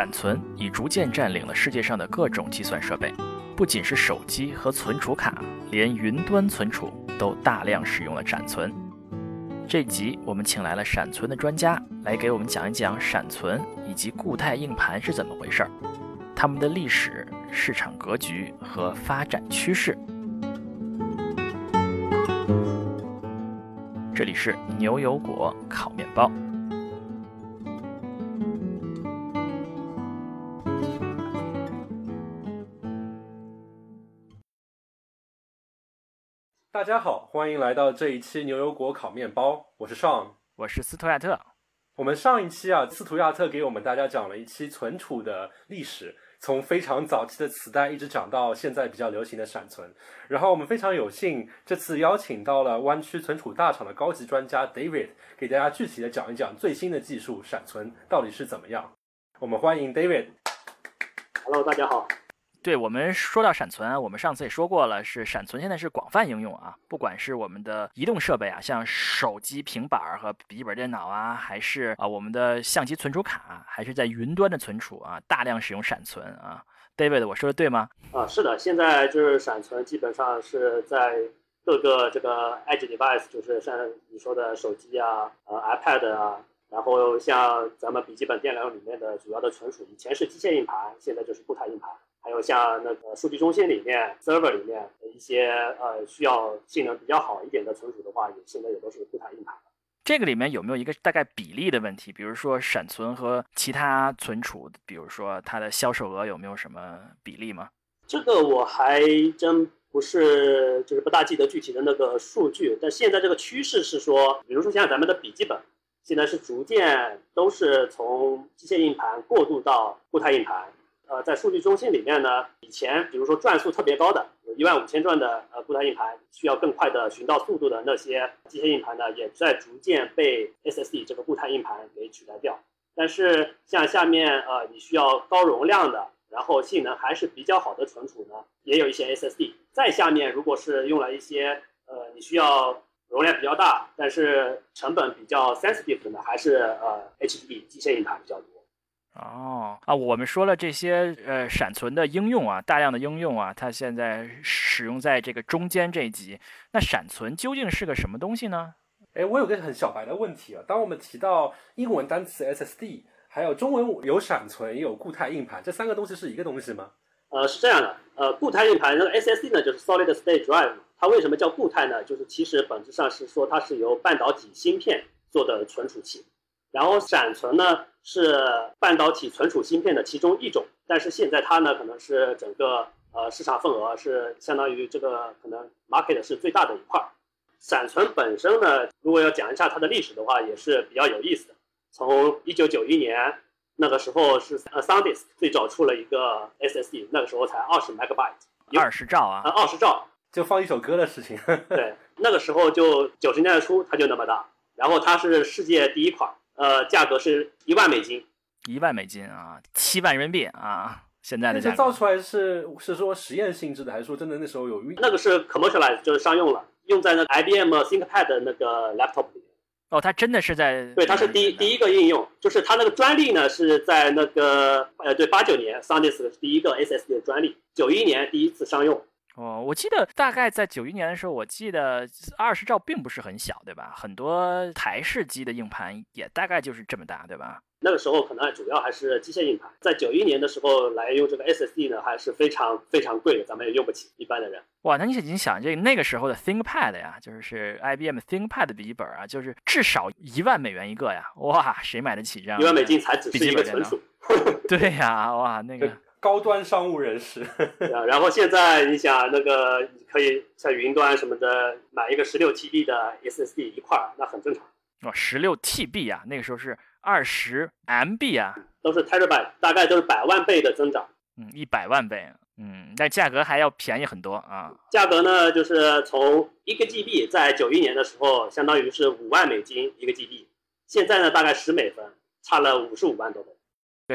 闪存已逐渐占领了世界上的各种计算设备，不仅是手机和存储卡，连云端存储都大量使用了闪存。这集我们请来了闪存的专家来给我们讲一讲闪存以及固态硬盘是怎么回事儿，它们的历史、市场格局和发展趋势。这里是牛油果烤面包。大家好，欢迎来到这一期牛油果烤面包，我是 Sean，我是斯图亚特。我们上一期啊，斯图亚特给我们大家讲了一期存储的历史，从非常早期的磁带一直讲到现在比较流行的闪存。然后我们非常有幸这次邀请到了湾区存储大厂的高级专家 David，给大家具体的讲一讲最新的技术闪存到底是怎么样。我们欢迎 David。Hello，大家好。对我们说到闪存，我们上次也说过了，是闪存现在是广泛应用啊，不管是我们的移动设备啊，像手机、平板和笔记本电脑啊，还是啊我们的相机存储卡，还是在云端的存储啊，大量使用闪存啊。David，我说的对吗？啊，是的，现在就是闪存基本上是在各个这个 edge device，就是像你说的手机啊、呃 iPad 啊，然后像咱们笔记本电脑里面的主要的存储，以前是机械硬盘，现在就是固态硬盘。还有像那个数据中心里面、server 里面的一些呃需要性能比较好一点的存储的话，也现在也都是固态硬盘。这个里面有没有一个大概比例的问题？比如说闪存和其他存储，比如说它的销售额有没有什么比例吗？这个我还真不是，就是不大记得具体的那个数据。但现在这个趋势是说，比如说像咱们的笔记本，现在是逐渐都是从机械硬盘过渡到固态硬盘。呃，在数据中心里面呢，以前比如说转速特别高的，有一万五千转的呃固态硬盘，需要更快的寻到速度的那些机械硬盘呢，也在逐渐被 SSD 这个固态硬盘给取代掉。但是像下面呃你需要高容量的，然后性能还是比较好的存储呢，也有一些 SSD。再下面如果是用了一些呃你需要容量比较大，但是成本比较 sensitive 的呢，还是呃 HDD 机械硬盘比较多。哦啊，我们说了这些呃闪存的应用啊，大量的应用啊，它现在使用在这个中间这一级。那闪存究竟是个什么东西呢？哎，我有个很小白的问题啊，当我们提到英文单词 SSD，还有中文有闪存也有固态硬盘，这三个东西是一个东西吗？呃，是这样的，呃，固态硬盘那个 SSD 呢，就是 Solid State Drive，它为什么叫固态呢？就是其实本质上是说它是由半导体芯片做的存储器。然后闪存呢是半导体存储芯片的其中一种，但是现在它呢可能是整个呃市场份额是相当于这个可能 market 是最大的一块儿。闪存本身呢，如果要讲一下它的历史的话，也是比较有意思的。从一九九一年那个时候是呃 SanDisk 最早出了一个 SSD，那个时候才二十 megabyte，二十兆啊，二十兆就放一首歌的事情。对，那个时候就九十年代初它就那么大，然后它是世界第一款。呃，价格是一万美金，一万美金啊，七万人民币啊，现在的价格。这造出来是是说实验性质的，还是说真的那时候有运？那个是 commercialized，就是商用了，用在那 IBM ThinkPad 的那个 laptop 里面。哦，它真的是在对，它是第一第一个应用，就是它那个专利呢是在那个呃对八九年 SanDisk 第一个 SSD 的专利，九一年第一次商用。哦，我记得大概在九一年的时候，我记得二十兆并不是很小，对吧？很多台式机的硬盘也大概就是这么大，对吧？那个时候可能主要还是机械硬盘，在九一年的时候来用这个 SSD 呢，还是非常非常贵的，咱们也用不起一般的人。哇，那你你想这那个时候的 ThinkPad 呀，就是 IBM ThinkPad 的笔记本啊，就是至少一万美元一个呀！哇，谁买得起这样？一万美金才只是一个存储。对呀，哇，那个。高端商务人士，然后现在你想那个可以像云端什么的买一个十六 TB 的 SSD 一块儿，那很正常。哦，十六 TB 啊，那个时候是二十 MB 啊，都是 terabyte，大概都是百万倍的增长。嗯，一百万倍，嗯，但价格还要便宜很多啊。价格呢，就是从一个 GB 在九一年的时候，相当于是五万美金一个 GB，现在呢大概十美分，差了五十五万多倍。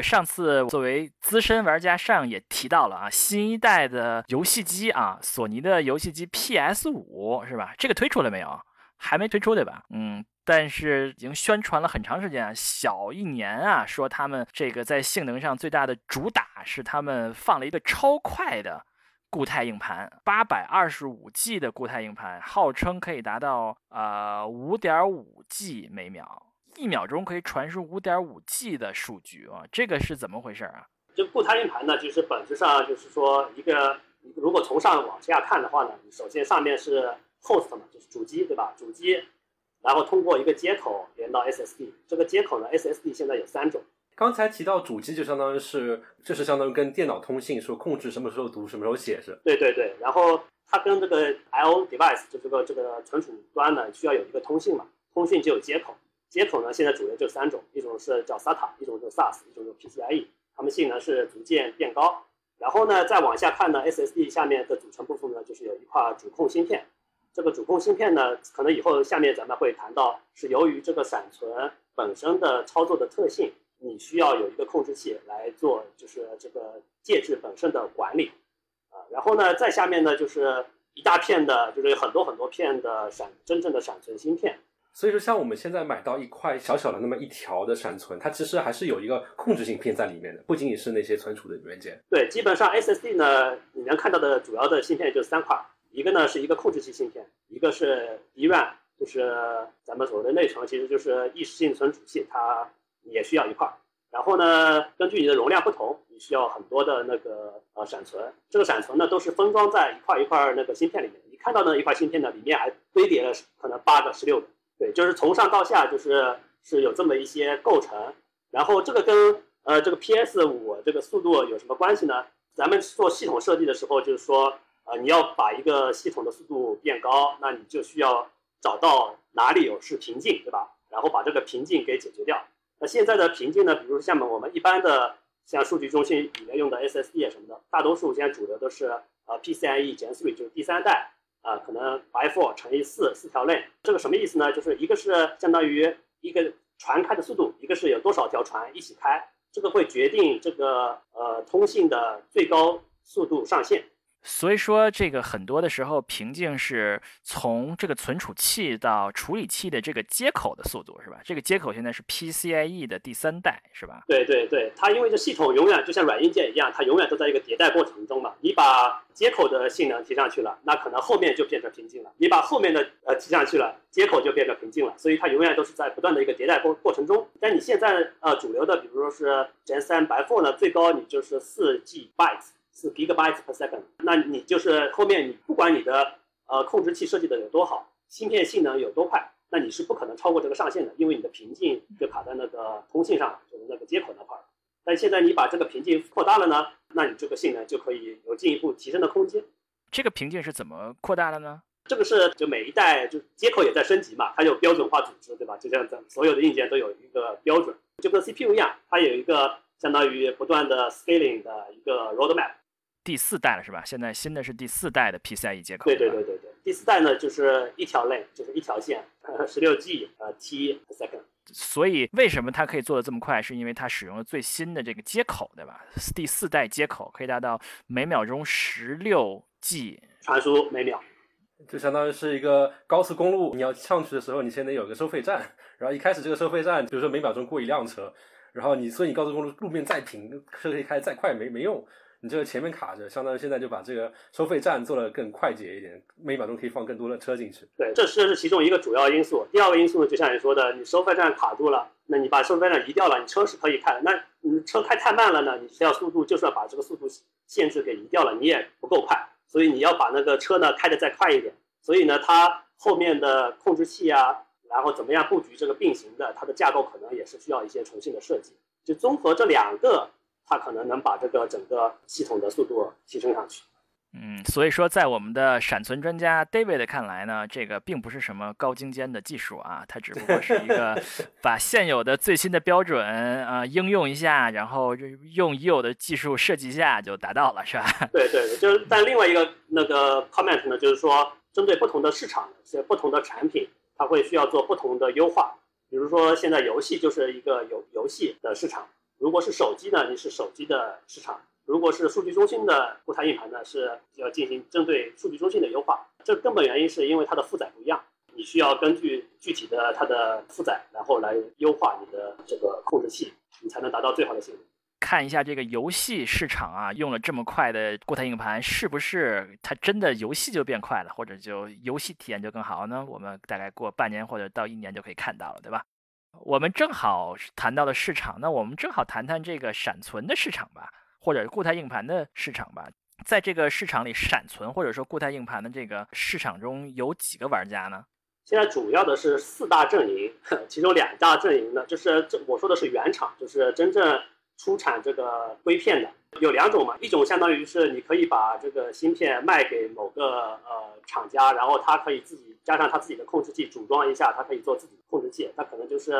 上次作为资深玩家上也提到了啊，新一代的游戏机啊，索尼的游戏机 PS 五是吧？这个推出了没有？还没推出对吧？嗯，但是已经宣传了很长时间，小一年啊，说他们这个在性能上最大的主打是他们放了一个超快的固态硬盘，八百二十五 G 的固态硬盘，号称可以达到呃五点五 G 每秒，一秒钟可以传输五点五 G 的数据啊，这个是怎么回事啊？这个固态硬盘呢，就是本质上就是说一个，如果从上往下看的话呢，你首先上面是 host 嘛，就是主机对吧？主机，然后通过一个接口连到 SSD，这个接口呢，SSD 现在有三种。刚才提到主机就相当于是，这是相当于跟电脑通信，说控制什么时候读，什么时候写是？对对对，然后它跟这个 IO device 就这个这个存储端呢，需要有一个通信嘛，通信就有接口，接口呢现在主流就三种，一种是叫 SATA，一种是 SAS，一种是 PCIe。它们性能是逐渐变高，然后呢，再往下看呢，SSD 下面的组成部分呢，就是有一块主控芯片。这个主控芯片呢，可能以后下面咱们会谈到，是由于这个闪存本身的操作的特性，你需要有一个控制器来做，就是这个介质本身的管理啊。然后呢，再下面呢，就是一大片的，就是有很多很多片的闪真正的闪存芯片。所以说，像我们现在买到一块小小的那么一条的闪存，它其实还是有一个控制芯片在里面的，不仅仅是那些存储的元件。对，基本上 SSD 呢，你能看到的主要的芯片就三块，一个呢是一个控制器芯片，一个是 DRAM，就是咱们所谓的内存，其实就是意识性存储器，它也需要一块。然后呢，根据你的容量不同，你需要很多的那个呃闪存。这个闪存呢，都是封装在一块一块那个芯片里面。你看到的一块芯片呢，里面还堆叠了可能八个、十六个。对，就是从上到下，就是是有这么一些构成，然后这个跟呃这个 PS 五这个速度有什么关系呢？咱们做系统设计的时候，就是说，呃，你要把一个系统的速度变高，那你就需要找到哪里有是瓶颈，对吧？然后把这个瓶颈给解决掉。那现在的瓶颈呢，比如说像我们一般的像数据中心里面用的 SSD 什么的，大多数现在主流都是呃 PCIe Gen 3，就是第三代。啊，可能 by four 乘以四四条链，这个什么意思呢？就是一个是相当于一个船开的速度，一个是有多少条船一起开，这个会决定这个呃通信的最高速度上限。所以说，这个很多的时候瓶颈是从这个存储器到处理器的这个接口的速度，是吧？这个接口现在是 PCIe 的第三代，是吧？对对对，它因为这系统永远就像软硬件一样，它永远都在一个迭代过程中嘛。你把接口的性能提上去了，那可能后面就变成瓶颈了；你把后面的呃提上去了，接口就变成瓶颈了。所以它永远都是在不断的一个迭代过过程中。但你现在呃主流的，比如说是 Gen 3 by four 呢，最高你就是四 G bytes。是 gigabytes per second，那你就是后面你不管你的呃控制器设计的有多好，芯片性能有多快，那你是不可能超过这个上限的，因为你的瓶颈就卡在那个通信上，就是那个接口那块儿。但现在你把这个瓶颈扩大了呢，那你这个性能就可以有进一步提升的空间。这个瓶颈是怎么扩大的呢？这个是就每一代就接口也在升级嘛，它有标准化组织，对吧？就像咱所有的硬件都有一个标准，就跟 CPU 一样，它有一个相当于不断的 scaling 的一个 roadmap。第四代了是吧？现在新的是第四代的 PCIe 接口。对对对对对，第四代呢就是一条链，就是一条线，十六 G 呃 T second。所以为什么它可以做的这么快？是因为它使用了最新的这个接口，对吧？第四代接口可以达到每秒钟十六 G 传输每秒，就相当于是一个高速公路，你要上去的时候，你先得有个收费站，然后一开始这个收费站，比如说每秒钟过一辆车，然后你所以你高速公路路面再平，车可以开再快没没用。你这个前面卡着，相当于现在就把这个收费站做得更快捷一点，每秒钟可以放更多的车进去。对，这是其中一个主要因素。第二个因素呢，就像你说的，你收费站卡住了，那你把收费站移掉了，你车是可以开的。那你车开太慢了呢，你需要速度就算把这个速度限制给移掉了，你也不够快。所以你要把那个车呢开得再快一点。所以呢，它后面的控制器啊，然后怎么样布局这个并行的，它的架构可能也是需要一些重新的设计。就综合这两个。它可能能把这个整个系统的速度提升上去。嗯，所以说，在我们的闪存专家 David 看来呢，这个并不是什么高精尖的技术啊，它只不过是一个 把现有的最新的标准啊应用一下，然后用已有的技术设计一下就达到了，是吧？对对，就是但另外一个那个 comment 呢，就是说针对不同的市场、些不同的产品，它会需要做不同的优化。比如说现在游戏就是一个游游戏的市场。如果是手机呢，你是手机的市场；如果是数据中心的固态硬盘呢，是要进行针对数据中心的优化。这根本原因是因为它的负载不一样。你需要根据具体的它的负载，然后来优化你的这个控制器，你才能达到最好的性能。看一下这个游戏市场啊，用了这么快的固态硬盘，是不是它真的游戏就变快了，或者就游戏体验就更好呢？我们大概过半年或者到一年就可以看到了，对吧？我们正好谈到了市场，那我们正好谈谈这个闪存的市场吧，或者固态硬盘的市场吧。在这个市场里，闪存或者说固态硬盘的这个市场中有几个玩家呢？现在主要的是四大阵营，其中两大阵营呢，就是这我说的是原厂，就是真正。出产这个硅片的有两种嘛，一种相当于是你可以把这个芯片卖给某个呃厂家，然后他可以自己加上他自己的控制器组装一下，他可以做自己的控制器，他可能就是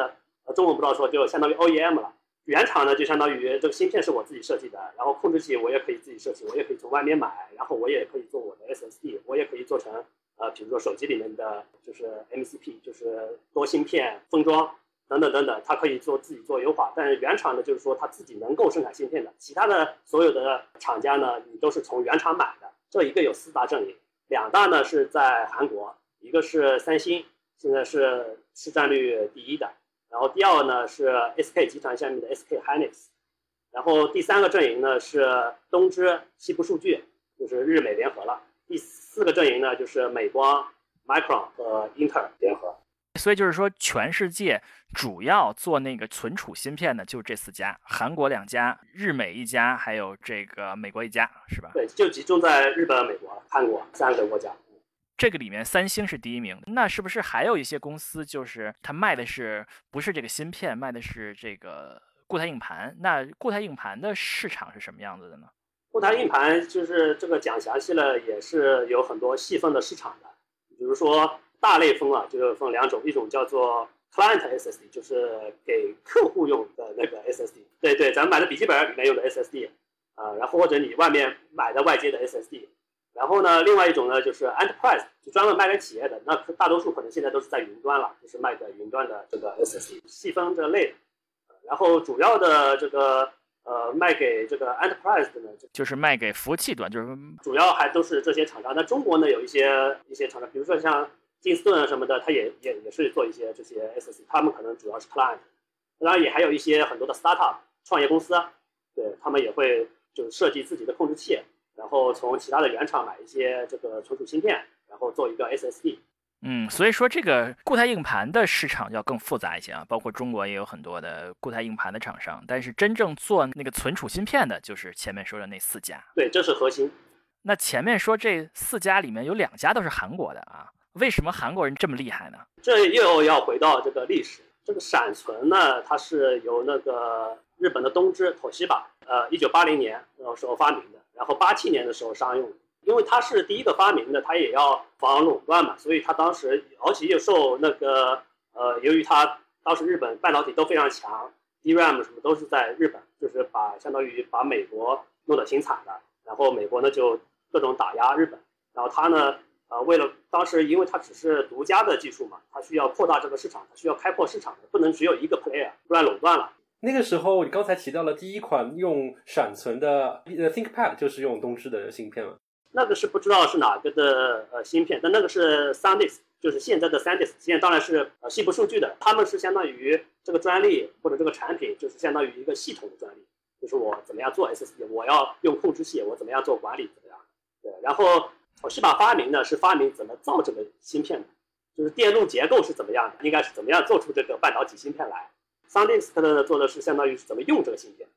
呃中文不知道说就相当于 OEM 了。原厂呢就相当于这个芯片是我自己设计的，然后控制器我也可以自己设计，我也可以从外面买，然后我也可以做我的 SSD，我也可以做成呃比如说手机里面的就是 MCP，就是多芯片封装。等等等等，它可以做自己做优化，但是原厂呢，就是说它自己能够生产芯片的，其他的所有的厂家呢，你都是从原厂买的。这一个有四大阵营，两大呢是在韩国，一个是三星，现在是市占率第一的，然后第二呢是 SK 集团下面的 SK Hynix，然后第三个阵营呢是东芝、西部数据，就是日美联合了，第四个阵营呢就是美光、Micron 和英特尔联合。所以就是说，全世界主要做那个存储芯片的就这四家：韩国两家、日美一家，还有这个美国一家，是吧？对，就集中在日本、美国、韩国三个国家。这个里面，三星是第一名。那是不是还有一些公司，就是它卖的是不是这个芯片，卖的是这个固态硬盘？那固态硬盘的市场是什么样子的呢？固态硬盘就是这个讲详细了，也是有很多细分的市场的，比如说。大类分啊，就是分两种，一种叫做 client SSD，就是给客户用的那个 SSD。对对，咱们买的笔记本里面用的 SSD 啊，然后或者你外面买的外接的 SSD。然后呢，另外一种呢就是 enterprise，就专门卖给企业的，那大多数可能现在都是在云端了，就是卖给云端的这个 SSD。细分这类，然后主要的这个呃卖给这个 enterprise 的呢，就是卖给服务器端，就是主要还都是这些厂商。那中国呢有一些一些厂商，比如说像。金斯顿啊什么的，它也也也是做一些这些 SSD，他们可能主要是 client，当然也还有一些很多的 startup 创业公司，对他们也会就是设计自己的控制器，然后从其他的原厂买一些这个存储芯片，然后做一个 SSD。嗯，所以说这个固态硬盘的市场要更复杂一些啊，包括中国也有很多的固态硬盘的厂商，但是真正做那个存储芯片的，就是前面说的那四家。对，这是核心。那前面说这四家里面有两家都是韩国的啊。为什么韩国人这么厉害呢？这又要回到这个历史。这个闪存呢，它是由那个日本的东芝、妥西吧，呃，一九八零年那时候发明的，然后八七年的时候商用。因为它是第一个发明的，它也要防垄断嘛，所以它当时而且又受那个呃，由于它当时日本半导体都非常强，DRAM 什么都是在日本，就是把相当于把美国弄得挺惨的。然后美国呢就各种打压日本，然后它呢。啊，为了当时，因为它只是独家的技术嘛，它需要扩大这个市场，它需要开阔市场的，不能只有一个 player，不然垄断了。那个时候，你刚才提到了第一款用闪存的呃 ThinkPad，就是用东芝的芯片了。那个是不知道是哪个的呃芯片，但那个是 SanDisk，就是现在的 SanDisk，现在当然是呃西部数据的，他们是相当于这个专利或者这个产品，就是相当于一个系统的专利，就是我怎么样做 SSD，我要用控制器，我怎么样做管理，怎么样？对，然后。我是把发明呢，是发明怎么造这个芯片的，就是电路结构是怎么样的，应该是怎么样做出这个半导体芯片来。SanDisk 呢做的是相当于是怎么用这个芯片，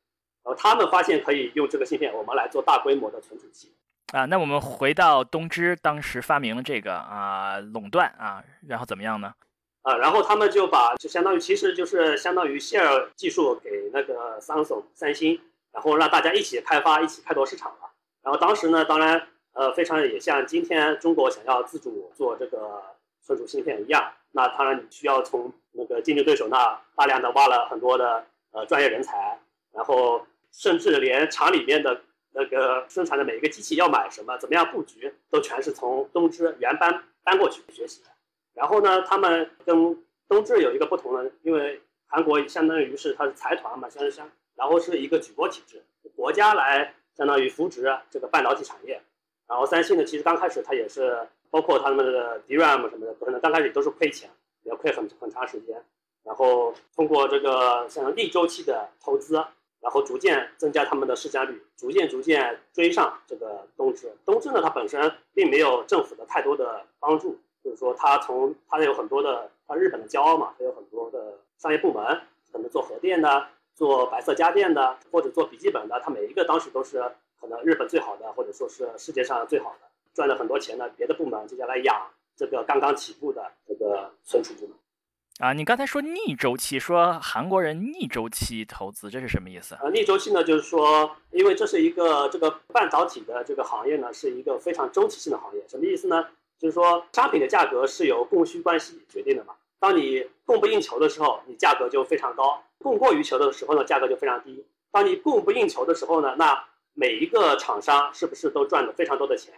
然后他们发现可以用这个芯片，我们来做大规模的存储器。啊，那我们回到东芝当时发明了这个啊垄断啊，然后怎么样呢？啊，然后他们就把就相当于其实就是相当于 share 技术给那个 Samsung 三星，然后让大家一起开发，一起开拓市场了。然后当时呢，当然。呃，非常也像今天中国想要自主做这个存储芯片一样，那当然你需要从那个竞争对手那大量的挖了很多的呃专业人才，然后甚至连厂里面的那个生产的每一个机器要买什么，怎么样布局，都全是从东芝原班搬过去学习的。然后呢，他们跟东芝有一个不同的，因为韩国相当于是它是财团嘛，相相，然后是一个举国体制，国家来相当于扶植这个半导体产业。然后三星呢，其实刚开始它也是包括他们的 DRAM 什么的，可能刚开始都是亏钱，也要亏很很长时间。然后通过这个像逆周期的投资，然后逐渐增加他们的市占率，逐渐逐渐追上这个东芝。东芝呢，它本身并没有政府的太多的帮助，就是说它从它有很多的，它日本的骄傲嘛，它有很多的商业部门，可能做核电的，做白色家电的，或者做笔记本的，它每一个当时都是可能日本最好的，或者说是世界上最好的，赚了很多钱的。别的部门接下来养这个刚刚起步的这个存储部门。啊，你刚才说逆周期，说韩国人逆周期投资，这是什么意思？啊，逆周期呢，就是说，因为这是一个这个半导体的这个行业呢，是一个非常周期性的行业。什么意思呢？就是说，商品的价格是由供需关系决定的嘛。当你供不应求的时候，你价格就非常高；供过于求的时候呢，价格就非常低。当你供不应求的时候呢，那每一个厂商是不是都赚了非常多的钱？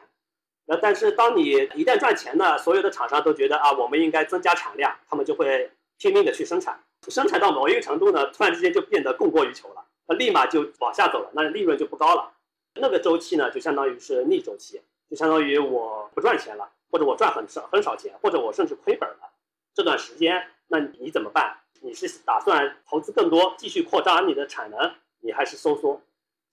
那但是当你一旦赚钱呢，所有的厂商都觉得啊，我们应该增加产量，他们就会拼命的去生产，生产到某一个程度呢，突然之间就变得供过于求了，那立马就往下走了，那利润就不高了。那个周期呢，就相当于是逆周期，就相当于我不赚钱了，或者我赚很少很少钱，或者我甚至亏本了。这段时间，那你怎么办？你是打算投资更多，继续扩张你的产能，你还是收缩？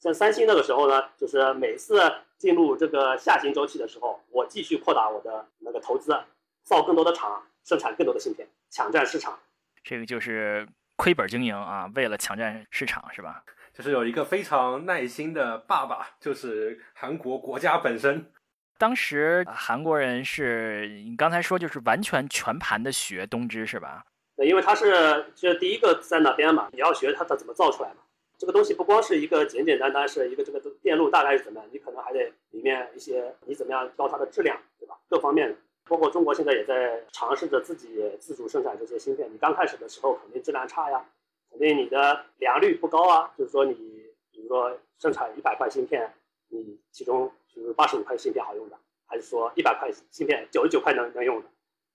像三星那个时候呢，就是每次进入这个下行周期的时候，我继续扩大我的那个投资，造更多的厂，生产更多的芯片，抢占市场。这个就是亏本经营啊，为了抢占市场是吧？就是有一个非常耐心的爸爸，就是韩国国家本身。当时韩国人是你刚才说就是完全全盘的学东芝是吧？对，因为他是就是第一个在那边嘛，你要学他他怎么造出来嘛。这个东西不光是一个简简单单是一个这个电路大概是怎么样，你可能还得里面一些你怎么样挑它的质量，对吧？各方面的，包括中国现在也在尝试着自己自主生产这些芯片。你刚开始的时候肯定质量差呀，肯定你的良率不高啊。就是说你比如说生产一百块芯片，你其中就是八十五块芯片好用的，还是说一百块芯片九十九块能能用的？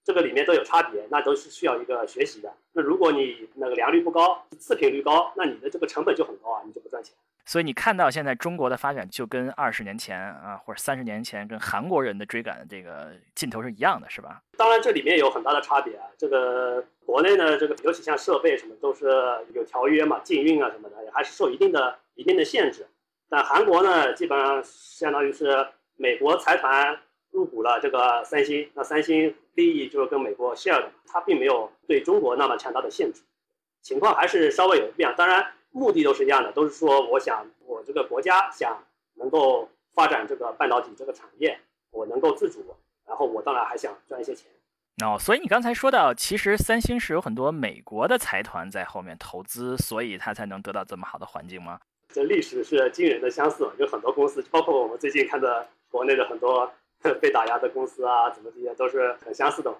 这个里面都有差别，那都是需要一个学习的。那如果你那个良率不高，次品率高，那你的这个成本就很高啊，你就不赚钱。所以你看到现在中国的发展，就跟二十年前啊，或者三十年前跟韩国人的追赶这个劲头是一样的，是吧？当然，这里面有很大的差别啊。这个国内呢，这个尤其像设备什么都是有条约嘛，禁运啊什么的，还是受一定的一定的限制。但韩国呢，基本上相当于是美国财团。入股了这个三星，那三星利益就是跟美国 share 的，它并没有对中国那么强大的限制，情况还是稍微有变。当然，目的都是一样的，都是说我想我这个国家想能够发展这个半导体这个产业，我能够自主，然后我当然还想赚一些钱。哦，所以你刚才说到，其实三星是有很多美国的财团在后面投资，所以它才能得到这么好的环境吗？这历史是惊人的相似，有很多公司，包括我们最近看的国内的很多。被打压的公司啊，怎么这些都是很相似的。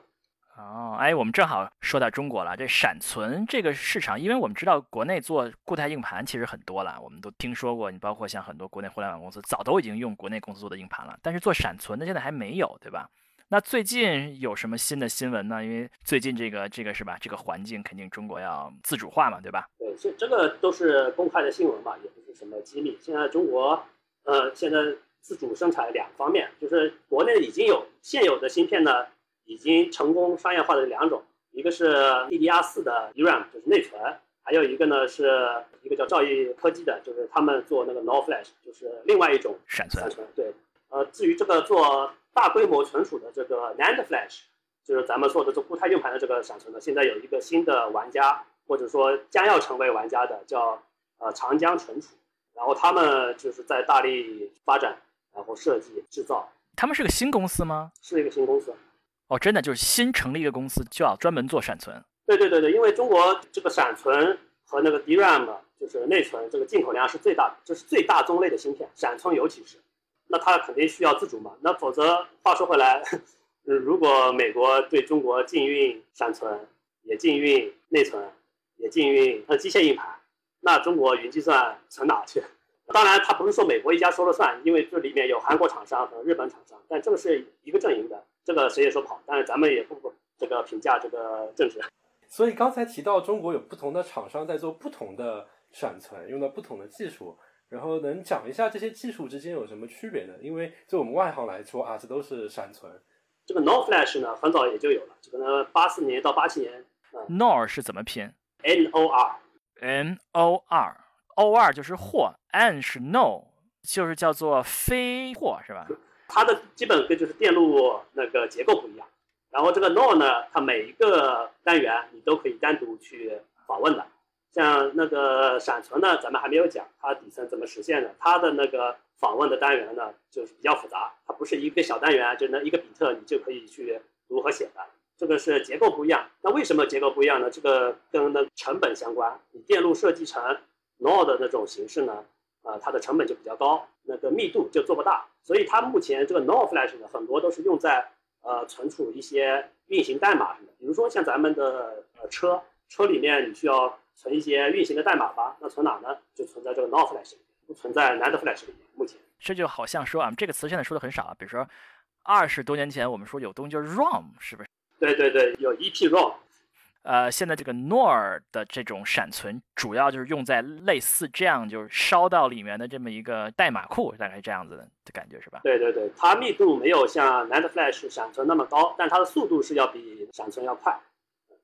哦，哎，我们正好说到中国了。这闪存这个市场，因为我们知道国内做固态硬盘其实很多了，我们都听说过。你包括像很多国内互联网公司早都已经用国内公司做的硬盘了，但是做闪存的现在还没有，对吧？那最近有什么新的新闻呢？因为最近这个这个是吧？这个环境肯定中国要自主化嘛，对吧？对，这这个都是公开的新闻吧，也不是什么机密。现在中国，呃，现在。自主生产两方面，就是国内已经有现有的芯片呢，已经成功商业化的两种，一个是 DDR4 的 DRAM，就是内存，还有一个呢是一个叫兆易科技的，就是他们做那个 NOR Flash，就是另外一种闪存。对，呃，至于这个做大规模存储的这个 NAND Flash，就是咱们说的这固态硬盘的这个闪存呢，现在有一个新的玩家，或者说将要成为玩家的叫呃长江存储，然后他们就是在大力发展。然后设计制造，他们是个新公司吗？是一个新公司。哦，真的就是新成立一个公司，就要专门做闪存。对对对对，因为中国这个闪存和那个 DRAM 就是内存，这个进口量是最大的，这是最大宗类的芯片，闪存尤其是。那它肯定需要自主嘛？那否则，话说回来，如果美国对中国禁运闪存，也禁运内存，也禁运它机械硬盘，那中国云计算存哪去？当然，它不是说美国一家说了算，因为这里面有韩国厂商和日本厂商，但这个是一个阵营的，这个谁也说不好。但是咱们也不不这个评价这个政治。所以刚才提到中国有不同的厂商在做不同的闪存，用到不同的技术，然后能讲一下这些技术之间有什么区别呢？因为就我们外行来说啊，这都是闪存，这个 NOR Flash 呢，很早也就有了，这个呢八四年到八七年。NOR 是怎么拼？N O R。N O or 就是或，N 是 No，就是叫做非或，是吧？它的基本跟就是电路那个结构不一样。然后这个 no 呢，它每一个单元你都可以单独去访问的。像那个闪存呢，咱们还没有讲它底层怎么实现的。它的那个访问的单元呢，就是比较复杂，它不是一个小单元，就那一个比特你就可以去读和写的。这个是结构不一样。那为什么结构不一样呢？这个跟那成本相关。你电路设计成 NOR 的那种形式呢，呃，它的成本就比较高，那个密度就做不大。所以它目前这个 NOR Flash 呢，很多都是用在呃存储一些运行代码上的，比如说像咱们的呃车，车里面你需要。存一些运行的代码吧，那存哪呢？就存在这个 NOR Flash 里面，不存在 NAND Flash 里面。目前这就好像说啊，这个词现在说的很少啊。比如说二十多年前我们说有东西叫 ROM，是不是？对对对，有 EPROM。呃，现在这个 NOR 的这种闪存，主要就是用在类似这样，就是烧到里面的这么一个代码库，大概这样子的感觉，是吧？对对对，它密度没有像 NAND Flash 闪存那么高，但它的速度是要比闪存要快。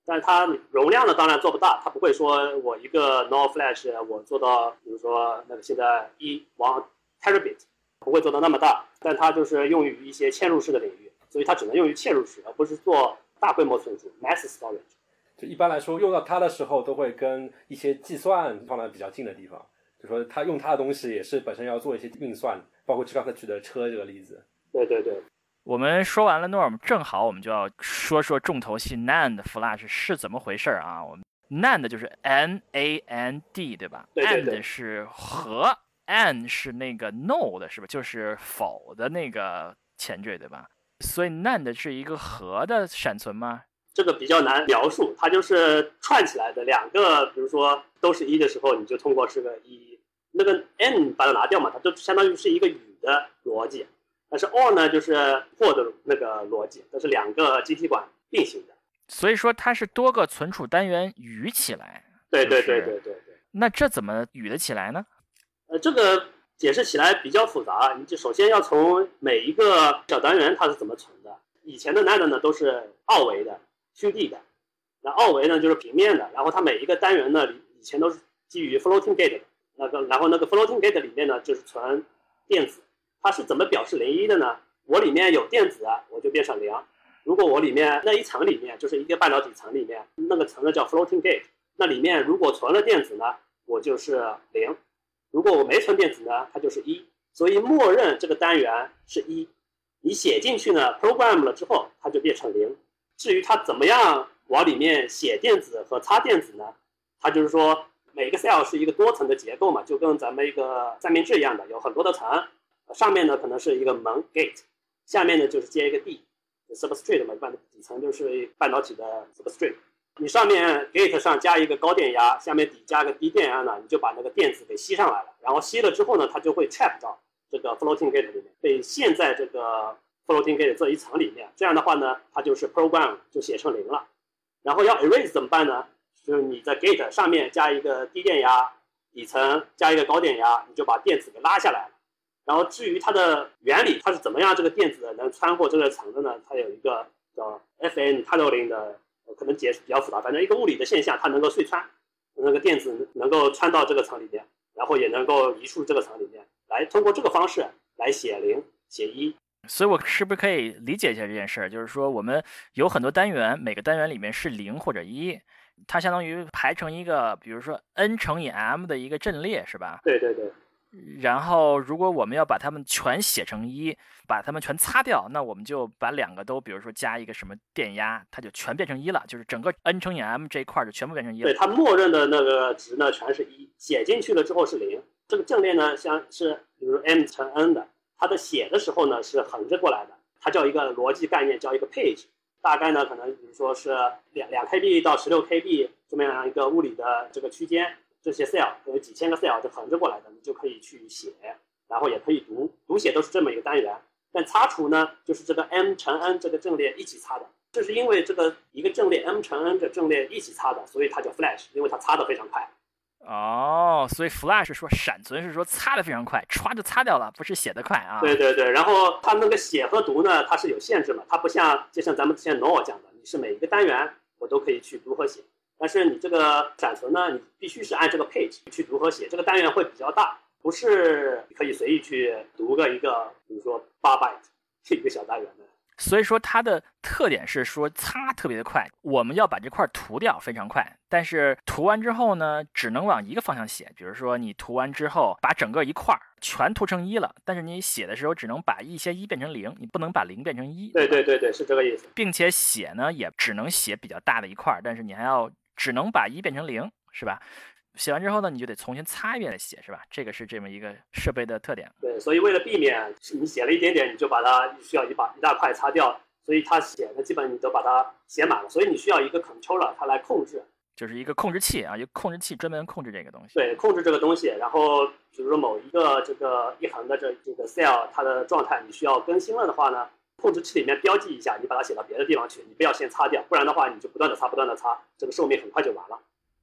但它容量呢，当然做不大，它不会说我一个 NOR Flash 我做到，比如说那个现在一 one terabit，不会做到那么大。但它就是用于一些嵌入式的领域，所以它只能用于嵌入式，而不是做大规模存储 mass storage。就一般来说，用到它的时候，都会跟一些计算放在比较近的地方。就说它用它的东西也是本身要做一些运算，包括刚才举的车这个例子。对对对。我们说完了 norm，正好我们就要说说重头戏 NAND Flash 是怎么回事啊？我们 NAND 就是 N A N D 对吧？AND 是和，AND 是那个 No 的是吧？就是否的那个前缀对吧？所以 NAND 是一个和的闪存吗？这个比较难描述，它就是串起来的两个，比如说都是一的时候，你就通过是个一，那个 N 把它拿掉嘛，它就相当于是一个与的逻辑。但是 or 呢，就是 for 的那个逻辑，它是两个晶体管并行的，所以说它是多个存储单元与起来。对对对对对对。那这怎么与得起来呢？呃，这个解释起来比较复杂，你就首先要从每一个小单元它是怎么存的。以前的 NAND 呢都是二维的、虚地的，那二维呢就是平面的，然后它每一个单元呢以前都是基于 floating gate 的，那个然后那个 floating gate 里面呢就是存电子。它是怎么表示零一的呢？我里面有电子，我就变成零。如果我里面那一层里面就是一个半导体层里面，那个层呢叫 floating gate，那里面如果存了电子呢，我就是零；如果我没存电子呢，它就是一。所以默认这个单元是一。你写进去呢，program 了之后，它就变成零。至于它怎么样往里面写电子和插电子呢？它就是说每个 cell 是一个多层的结构嘛，就跟咱们一个三明治一样的，有很多的层。上面呢可能是一个门 gate，下面呢就是接一个 D，substrate 嘛，一般的底层就是半导体的 substrate。你上面 gate 上加一个高电压，下面底加个低电压呢，你就把那个电子给吸上来了。然后吸了之后呢，它就会 trap 到这个 floating gate 里面，被陷在这个 floating gate 这一层里面。这样的话呢，它就是 program 就写成零了。然后要 erase 怎么办呢？就是你在 gate 上面加一个低电压，底层加一个高电压，你就把电子给拉下来。然后至于它的原理，它是怎么样这个电子能穿过这个层的呢？它有一个叫 FN tunneling 的，可能解释比较复杂。反正一个物理的现象，它能够隧穿，那个电子能够穿到这个层里面，然后也能够移出这个层里面来，通过这个方式来写零写一。所以我是不是可以理解一下这件事儿？就是说我们有很多单元，每个单元里面是零或者一，它相当于排成一个，比如说 n 乘以 m 的一个阵列，是吧？对对对。然后，如果我们要把它们全写成一，把它们全擦掉，那我们就把两个都，比如说加一个什么电压，它就全变成一了，就是整个 n 乘以 m 这一块就全部变成一了。对，它默认的那个值呢，全是一，写进去了之后是零。这个阵列呢，像是比如 m 乘 n 的，它的写的时候呢是横着过来的，它叫一个逻辑概念，叫一个 page，大概呢可能比如说是两两 kb 到十六 kb 这么样一个物理的这个区间。这些 cell 有几千个 cell 就横着过来的，你就可以去写，然后也可以读，读写都是这么一个单元。但擦除呢，就是这个 m 乘 n 这个阵列一起擦的，就是因为这个一个阵列 m 乘 n 这阵列一起擦的，所以它叫 flash，因为它擦的非常快。哦，所以 Flash 说闪存是说擦的非常快，歘就擦掉了，不是写的快啊。对对对，然后它那个写和读呢，它是有限制嘛，它不像就像咱们之前 Node 讲的，你是每一个单元我都可以去读和写，但是你这个闪存呢，你必须是按这个 page 去读和写，这个单元会比较大，不是可以随意去读个一个，比如说八 byte 一个小单元的。所以说它的特点是说擦特别的快，我们要把这块涂掉非常快，但是涂完之后呢，只能往一个方向写。比如说你涂完之后把整个一块儿全涂成一了，但是你写的时候只能把一些一变成零，你不能把零变成一。对对对对，是这个意思。并且写呢也只能写比较大的一块儿，但是你还要只能把一变成零，是吧？写完之后呢，你就得重新擦一遍再写，是吧？这个是这么一个设备的特点。对，所以为了避免你写了一点点，你就把它需要一把一大块擦掉，所以它写的基本你都把它写满了，所以你需要一个 controller 它来控制，就是一个控制器啊，一个控制器专门控制这个东西。对，控制这个东西。然后比如说某一个这个一行的这这个 cell 它的状态你需要更新了的话呢，控制器里面标记一下，你把它写到别的地方去，你不要先擦掉，不然的话你就不断的擦，不断的擦，这个寿命很快就完了，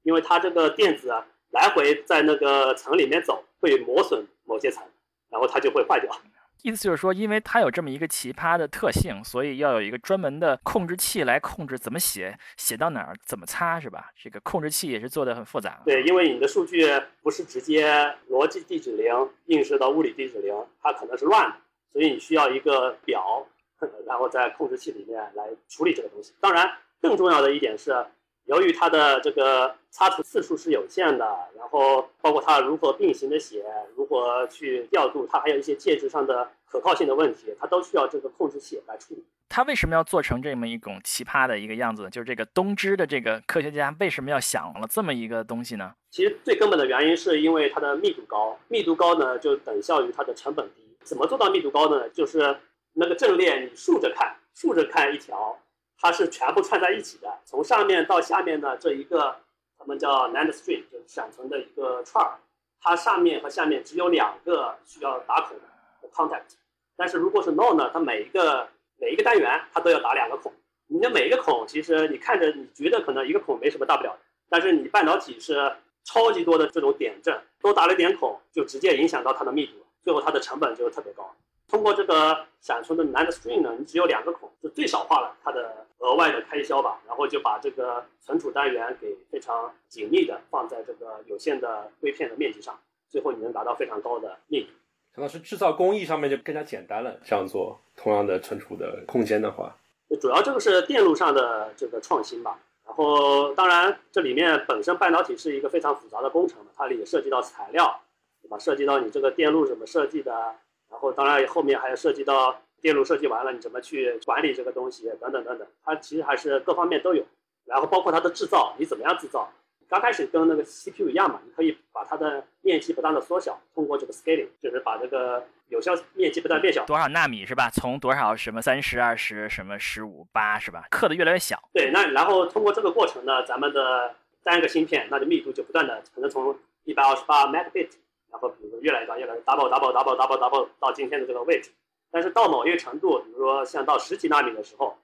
因为它这个电子啊。来回在那个层里面走，会磨损某些层，然后它就会坏掉。意思就是说，因为它有这么一个奇葩的特性，所以要有一个专门的控制器来控制怎么写，写到哪儿，怎么擦，是吧？这个控制器也是做的很复杂。对，因为你的数据不是直接逻辑地址零映射到物理地址零，它可能是乱的，所以你需要一个表，然后在控制器里面来处理这个东西。当然，更重要的一点是。由于它的这个擦除次数是有限的，然后包括它如何并行的写，如何去调度，它还有一些介质上的可靠性的问题，它都需要这个控制器来处理。它为什么要做成这么一种奇葩的一个样子？就是这个东芝的这个科学家为什么要想了这么一个东西呢？其实最根本的原因是因为它的密度高，密度高呢就等效于它的成本低。怎么做到密度高呢？就是那个阵列你竖着看，竖着看一条。它是全部串在一起的，从上面到下面的这一个，他们叫 NAND string，就是闪存的一个串儿，它上面和下面只有两个需要打孔的 contact，但是如果是 NOR 呢，它每一个每一个单元它都要打两个孔，你的每一个孔其实你看着你觉得可能一个孔没什么大不了的，但是你半导体是超级多的这种点阵，多打了点孔就直接影响到它的密度，最后它的成本就特别高。通过这个闪存的 NAND string 呢，你只有两个孔，就最少化了它的。额外的开销吧，然后就把这个存储单元给非常紧密的放在这个有限的硅片的面积上，最后你能达到非常高的密度。陈老师，制造工艺上面就更加简单了。这样做同样的存储的空间的话，主要这个是电路上的这个创新吧。然后当然这里面本身半导体是一个非常复杂的工程嘛，它里涉及到材料，对吧？涉及到你这个电路怎么设计的，然后当然后面还要涉及到。电路设计完了，你怎么去管理这个东西？等等等等，它其实还是各方面都有。然后包括它的制造，你怎么样制造？刚开始跟那个 CPU 一样嘛，你可以把它的面积不断的缩小，通过这个 scaling，就是把这个有效面积不断变小。多少纳米是吧？从多少什么三十二十什么十五八是吧？刻的越来越小。对，那然后通过这个过程呢，咱们的单个芯片，那就密度就不断的可能从一百二十八 megabit，然后比如说越来越大，越来越 double double double double double 到今天的这个位置。但是到某一个程度，比如说像到十几纳米的时候，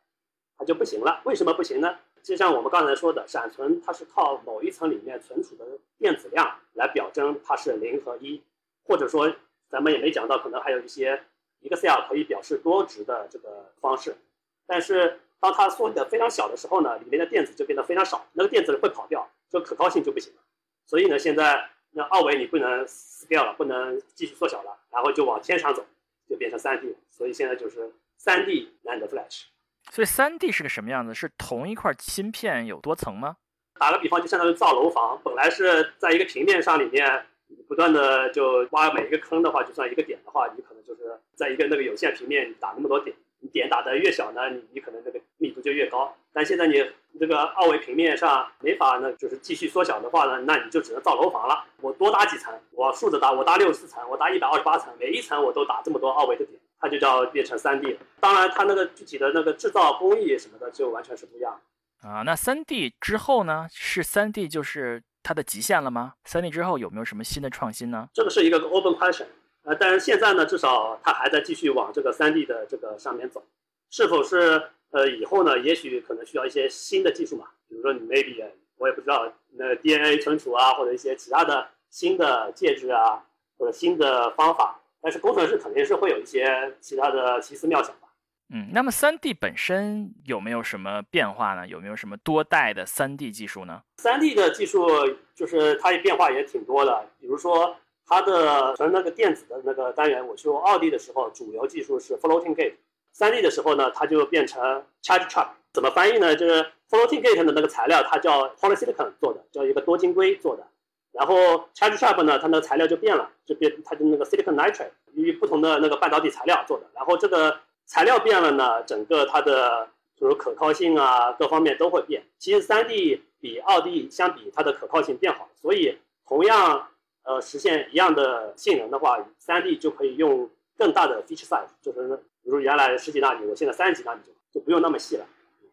它就不行了。为什么不行呢？就像我们刚才说的，闪存它是靠某一层里面存储的电子量来表征它是零和一，或者说咱们也没讲到，可能还有一些一个 cell 可以表示多值的这个方式。但是当它缩的非常小的时候呢，里面的电子就变得非常少，那个电子会跑掉，这可靠性就不行了。所以呢，现在那二维你不能 scale 了，不能继续缩小了，然后就往天上走。就变成三 D 了，所以现在就是三 D NAND Flash。所以三 D 是个什么样子？是同一块芯片有多层吗？打个比方，就相当于造楼房，本来是在一个平面上里面不断的就挖每一个坑的话，就算一个点的话，你可能就是在一个那个有限平面打那么多点。你点打的越小呢，你你可能这个密度就越高。但现在你这个二维平面上没法呢，就是继续缩小的话呢，那你就只能造楼房了。我多搭几层，我竖着搭，我搭六十四层，我搭一百二十八层，每一层我都打这么多二维的点，它就叫变成三 D。当然，它那个具体的那个制造工艺什么的就完全是不一样。啊，那三 D 之后呢？是三 D 就是它的极限了吗？三 D 之后有没有什么新的创新呢？这个是一个 open question。呃，但是现在呢，至少它还在继续往这个三 D 的这个上面走，是否是呃以后呢？也许可能需要一些新的技术嘛，比如说你 maybe 我也不知道，那呃 DNA 存储啊，或者一些其他的新的介质啊，或者新的方法。但是工程师肯定是会有一些其他的奇思妙想吧。嗯，那么三 D 本身有没有什么变化呢？有没有什么多代的三 D 技术呢？三 D 的技术就是它变化也挺多的，比如说它的纯那个电子的那个单元，我修二 D 的时候，主流技术是 Floating Gate。三 D 的时候呢，它就变成 Charge Trap。怎么翻译呢？就是 Floating Gate 的那个材料，它叫 Polysilicon 做的，叫一个多晶硅做的。然后 Charge Trap 呢，它那个材料就变了，就变它就那个 Silicon Nitride，由于不同的那个半导体材料做的。然后这个材料变了呢，整个它的就是可靠性啊，各方面都会变。其实三 D 比二 D 相比，它的可靠性变好，所以同样呃实现一样的性能的话，三 D 就可以用更大的 feature size，就是比如原来十几纳米，我现在三十几纳米就就不用那么细了。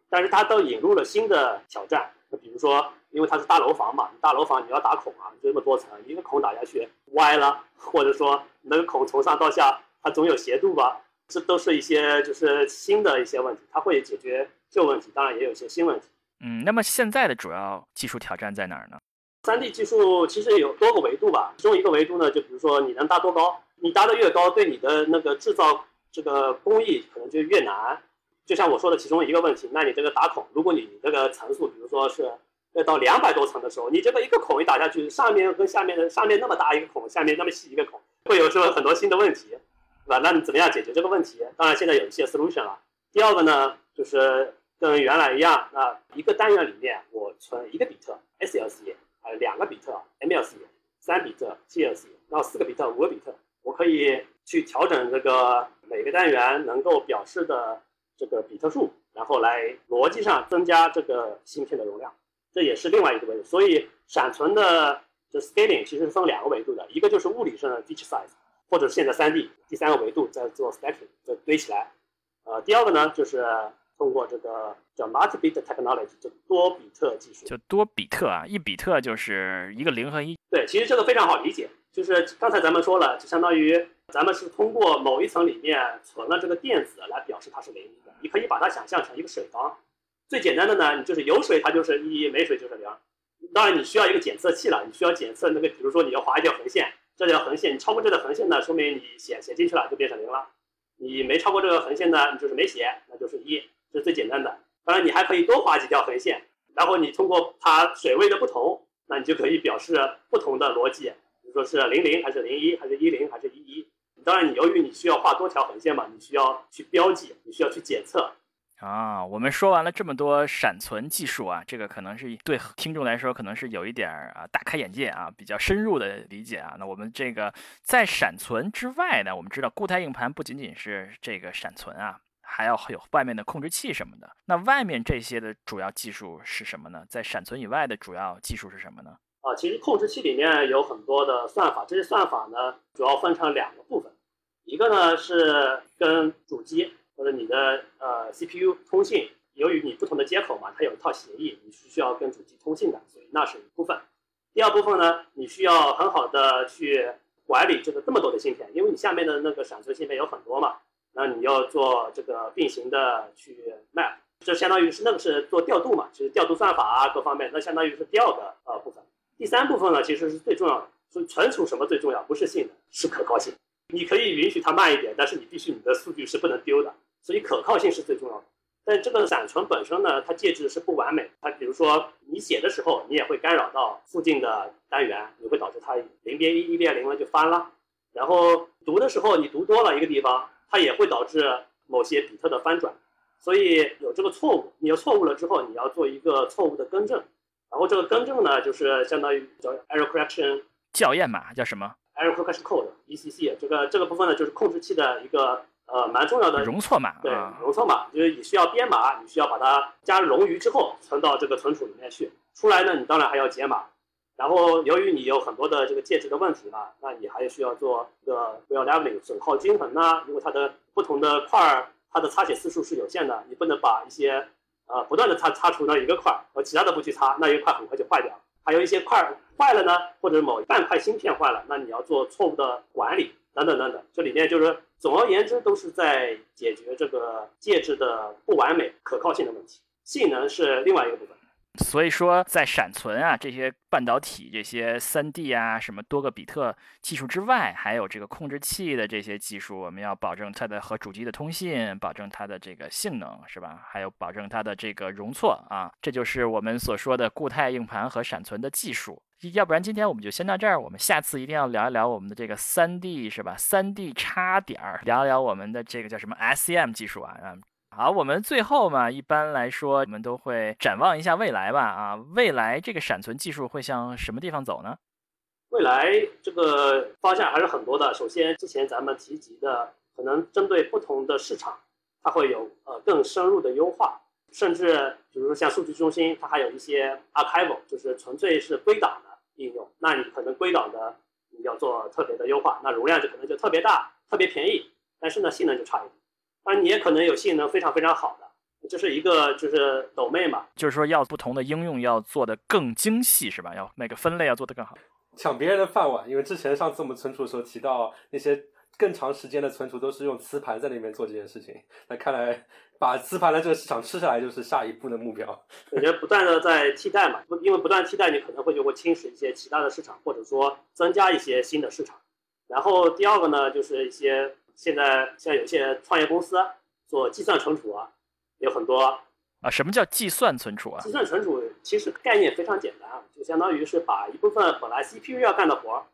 但是它都引入了新的挑战，比如说，因为它是大楼房嘛，大楼房你要打孔啊，这么多层，一个孔打下去歪了，或者说那个孔从上到下它总有斜度吧，这都是一些就是新的一些问题，它会解决旧问题，当然也有一些新问题。嗯，那么现在的主要技术挑战在哪儿呢？三 D 技术其实有多个维度吧，其中一个维度呢，就比如说你能搭多高，你搭的越高，对你的那个制造这个工艺可能就越难。就像我说的其中一个问题，那你这个打孔，如果你这个层数，比如说是要到两百多层的时候，你这个一个孔一打下去，上面跟下面的上面那么大一个孔，下面那么细一个孔，会有时候很多新的问题，对吧？那你怎么样解决这个问题？当然现在有一些 solution 了。第二个呢，就是跟原来一样，那一个单元里面我存一个比特 SLC，还有两个比特 MLC，三比特 TLC，然后四个比特五个比特，我可以去调整这个每个单元能够表示的。这个比特数，然后来逻辑上增加这个芯片的容量，这也是另外一个维度。所以闪存的这 scaling 其实是分两个维度的，一个就是物理上的 feature size，或者现在三 D，第三个维度在做 stacking，在堆起来。呃，第二个呢就是通过这个叫 multi-bit technology，就多比特技术。就多比特啊，一比特就是一个零和一。对，其实这个非常好理解，就是刚才咱们说了，就相当于咱们是通过某一层里面存了这个电子来表示它是零。你可以把它想象成一个水缸，最简单的呢，你就是有水它就是一，没水就是零。当然你需要一个检测器了，你需要检测那个，比如说你要划一条横线，这条横线你超过这条横线呢，说明你写写进去了就变成零了。你没超过这个横线呢，你就是没写，那就是一，这是最简单的。当然你还可以多划几条横线，然后你通过它水位的不同，那你就可以表示不同的逻辑，比如说是零零还是零一，还是一零还是一一。当然，你由于你需要画多条横线嘛，你需要去标记，你需要去检测。啊，我们说完了这么多闪存技术啊，这个可能是对听众来说可能是有一点儿啊大开眼界啊，比较深入的理解啊。那我们这个在闪存之外呢，我们知道固态硬盘不仅仅是这个闪存啊，还要有外面的控制器什么的。那外面这些的主要技术是什么呢？在闪存以外的主要技术是什么呢？啊，其实控制器里面有很多的算法，这些算法呢主要分成两个部分，一个呢是跟主机或者你的呃 CPU 通信，由于你不同的接口嘛，它有一套协议，你是需要跟主机通信的，所以那是一部分。第二部分呢，你需要很好的去管理这个这么多的芯片，因为你下面的那个闪存芯片有很多嘛，那你要做这个并行的去 map，这相当于是那个是做调度嘛，其实调度算法啊各方面，那相当于是第二个呃部分。第三部分呢，其实是最重要的。所以存储什么最重要？不是性能，是可靠性。你可以允许它慢一点，但是你必须你的数据是不能丢的。所以可靠性是最重要的。但这个闪存本身呢，它介质是不完美。它比如说你写的时候，你也会干扰到附近的单元，你会导致它零变一，一变零了就翻了。然后读的时候，你读多了一个地方，它也会导致某些比特的翻转。所以有这个错误，你有错误了之后，你要做一个错误的更正。然后这个更正呢，就是相当于叫 error correction 校验码叫什么？error correction code，ECC。这个这个部分呢，就是控制器的一个呃蛮重要的容错码。对，容错码就是你需要编码，你需要把它加入冗余之后存到这个存储里面去。出来呢，你当然还要解码。然后由于你有很多的这个介质的问题嘛，那你还需要做一个 well leveling 损耗均衡呐，因为它的不同的块儿，它的擦写次数是有限的，你不能把一些。呃，不断的擦擦除那一个块儿，而其他的不去擦，那一块很快就坏掉。还有一些块坏了呢，或者某一半块芯片坏了，那你要做错误的管理，等等等等。这里面就是，总而言之，都是在解决这个介质的不完美可靠性的问题。性能是另外一个部分。所以说，在闪存啊这些半导体、这些三 D 啊、什么多个比特技术之外，还有这个控制器的这些技术，我们要保证它的和主机的通信，保证它的这个性能，是吧？还有保证它的这个容错啊，这就是我们所说的固态硬盘和闪存的技术。要不然今天我们就先到这儿，我们下次一定要聊一聊我们的这个三 D 是吧？三 D 插点儿，聊一聊我们的这个叫什么 SCM 技术啊啊。好，我们最后嘛，一般来说，我们都会展望一下未来吧。啊，未来这个闪存技术会向什么地方走呢？未来这个方向还是很多的。首先，之前咱们提及的，可能针对不同的市场，它会有呃更深入的优化，甚至比如说像数据中心，它还有一些 archival，就是纯粹是归档的应用。那你可能归档的你要做特别的优化，那容量就可能就特别大、特别便宜，但是呢，性能就差一点。当然，你也可能有性能非常非常好的，这是一个就是抖妹嘛，就是说要不同的应用要做的更精细，是吧？要那个分类要做得更好，抢别人的饭碗。因为之前上次我们存储的时候提到，那些更长时间的存储都是用磁盘在那边做这件事情。那看来把磁盘的这个市场吃下来就是下一步的目标。我觉得不断的在替代嘛，因为不断替代，你可能会就会侵蚀一些其他的市场，或者说增加一些新的市场。然后第二个呢，就是一些。现在像有些创业公司做计算存储啊，有很多啊。什么叫计算存储啊？计算存储其实概念非常简单啊，就相当于是把一部分本来 CPU 要干的活儿，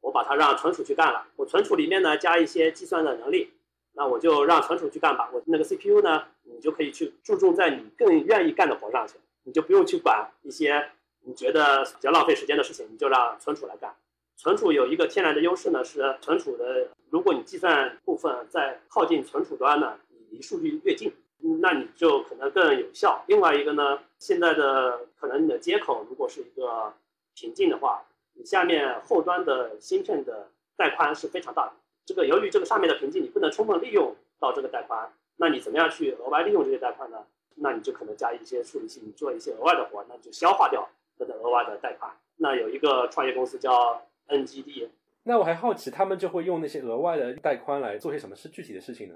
我把它让存储去干了。我存储里面呢加一些计算的能力，那我就让存储去干吧。我那个 CPU 呢，你就可以去注重在你更愿意干的活上去，你就不用去管一些你觉得比较浪费时间的事情，你就让存储来干。存储有一个天然的优势呢，是存储的。如果你计算部分在靠近存储端呢，你离数据越近，那你就可能更有效。另外一个呢，现在的可能你的接口如果是一个瓶颈的话，你下面后端的芯片的带宽是非常大的。这个由于这个上面的瓶颈你不能充分利用到这个带宽，那你怎么样去额外利用这些带宽呢？那你就可能加一些处理器，你做一些额外的活，那就消化掉这个额外的带宽。那有一个创业公司叫。NGD，那我还好奇，他们就会用那些额外的带宽来做些什么是具体的事情呢？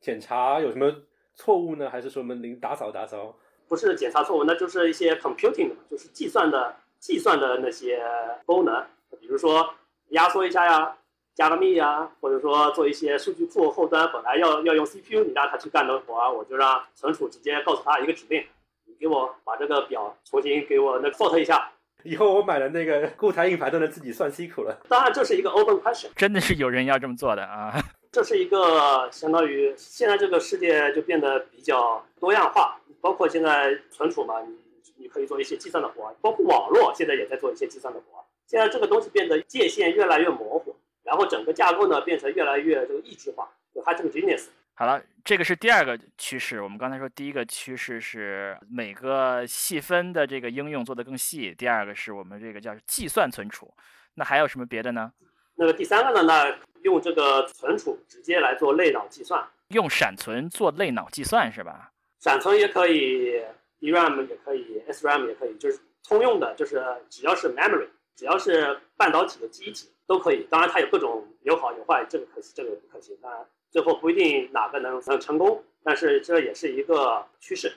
检查有什么错误呢？还是说我们零打扫打扫？不是检查错误，那就是一些 computing 的，就是计算的计算的那些功能，比如说压缩一下呀，加个密呀，或者说做一些数据库后端本来要要用 CPU，你让他去干的活，我就让存储直接告诉他一个指令，你给我把这个表重新给我那 sort 一下。以后我买的那个固态硬盘都能自己算 C 库了。当然，这是一个 open question，真的是有人要这么做的啊。这是一个相当于现在这个世界就变得比较多样化，包括现在存储嘛，你你可以做一些计算的活，包括网络现在也在做一些计算的活。现在这个东西变得界限越来越模糊，然后整个架构呢变成越来越这个异质化，就 heterogeneous。好了，这个是第二个趋势。我们刚才说第一个趋势是每个细分的这个应用做得更细，第二个是我们这个叫计算存储。那还有什么别的呢？那个第三个呢？那用这个存储直接来做类脑计算，用闪存做类脑计算是吧？闪存也可以，DRAM 也可以，SRAM 也可以，就是通用的，就是只要是 memory，只要是半导体的记忆体都可以。当然它有各种有好有坏，这个可行，这个不可行。当然。最后不一定哪个能能成功，但是这也是一个趋势。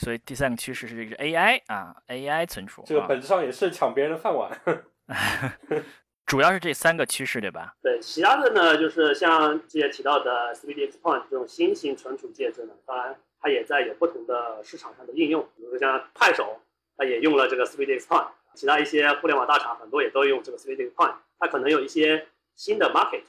所以第三个趋势是这个 AI 啊，AI 存储，这个本质上也是抢别人的饭碗。主要是这三个趋势，对吧？对，其他的呢，就是像之前提到的 3D Expand 这种新型存储介质呢，当然它也在有不同的市场上的应用，比如说像快手，它也用了这个 3D Expand，其他一些互联网大厂很多也都用这个 3D Expand，它可能有一些新的 market，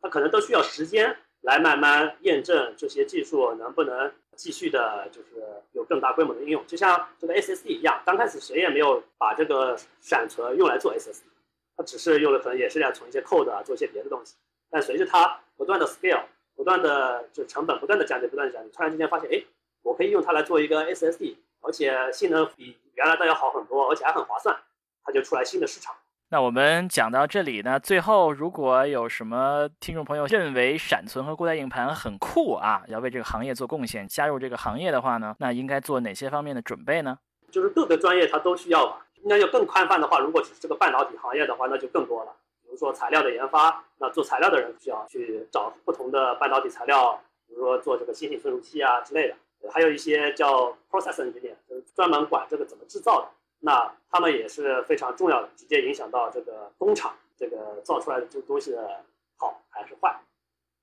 它可能都需要时间。来慢慢验证这些技术能不能继续的，就是有更大规模的应用，就像这个 SSD 一样，刚开始谁也没有把这个闪存用来做 SSD，它只是用的可能也是来存一些 code 啊，做一些别的东西。但随着它不断的 scale，不断的就成本不断的降低，不断的降低，突然之间发现，哎，我可以用它来做一个 SSD，而且性能比原来的要好很多，而且还很划算，它就出来新的市场。那我们讲到这里呢，最后如果有什么听众朋友认为闪存和固态硬盘很酷啊，要为这个行业做贡献，加入这个行业的话呢，那应该做哪些方面的准备呢？就是各个专业它都需要吧。那要更宽泛的话，如果只是这个半导体行业的话，那就更多了。比如说材料的研发，那做材料的人需要去找不同的半导体材料，比如说做这个新型存储器啊之类的。还有一些叫 process engineer，就是专门管这个怎么制造的。那他们也是非常重要的，直接影响到这个工厂这个造出来的这东西的好还是坏。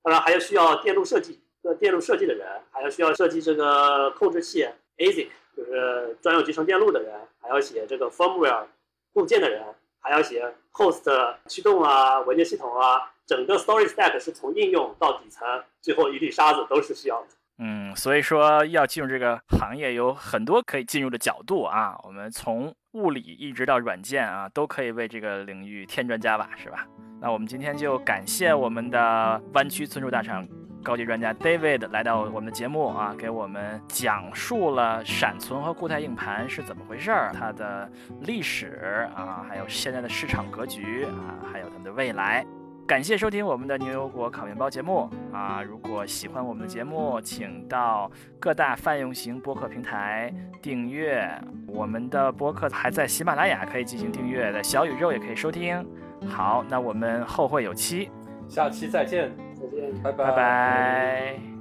当然还要需要电路设计，呃，电路设计的人，还要需要设计这个控制器 ASIC，就是专用集成电路的人，还要写这个 firmware 固件的人，还要写 host 驱动啊、文件系统啊，整个 storage stack 是从应用到底层，最后一粒沙子都是需要的。嗯，所以说要进入这个行业有很多可以进入的角度啊。我们从物理一直到软件啊，都可以为这个领域添砖加瓦，是吧？那我们今天就感谢我们的湾区存储大厂高级专家 David 来到我们的节目啊，给我们讲述了闪存和固态硬盘是怎么回事儿，它的历史啊，还有现在的市场格局啊，还有它们的未来。感谢收听我们的牛油果烤面包节目啊！如果喜欢我们的节目，请到各大泛用型播客平台订阅我们的播客，还在喜马拉雅可以进行订阅的，小宇宙也可以收听。好，那我们后会有期，下期再见，再见。拜拜拜。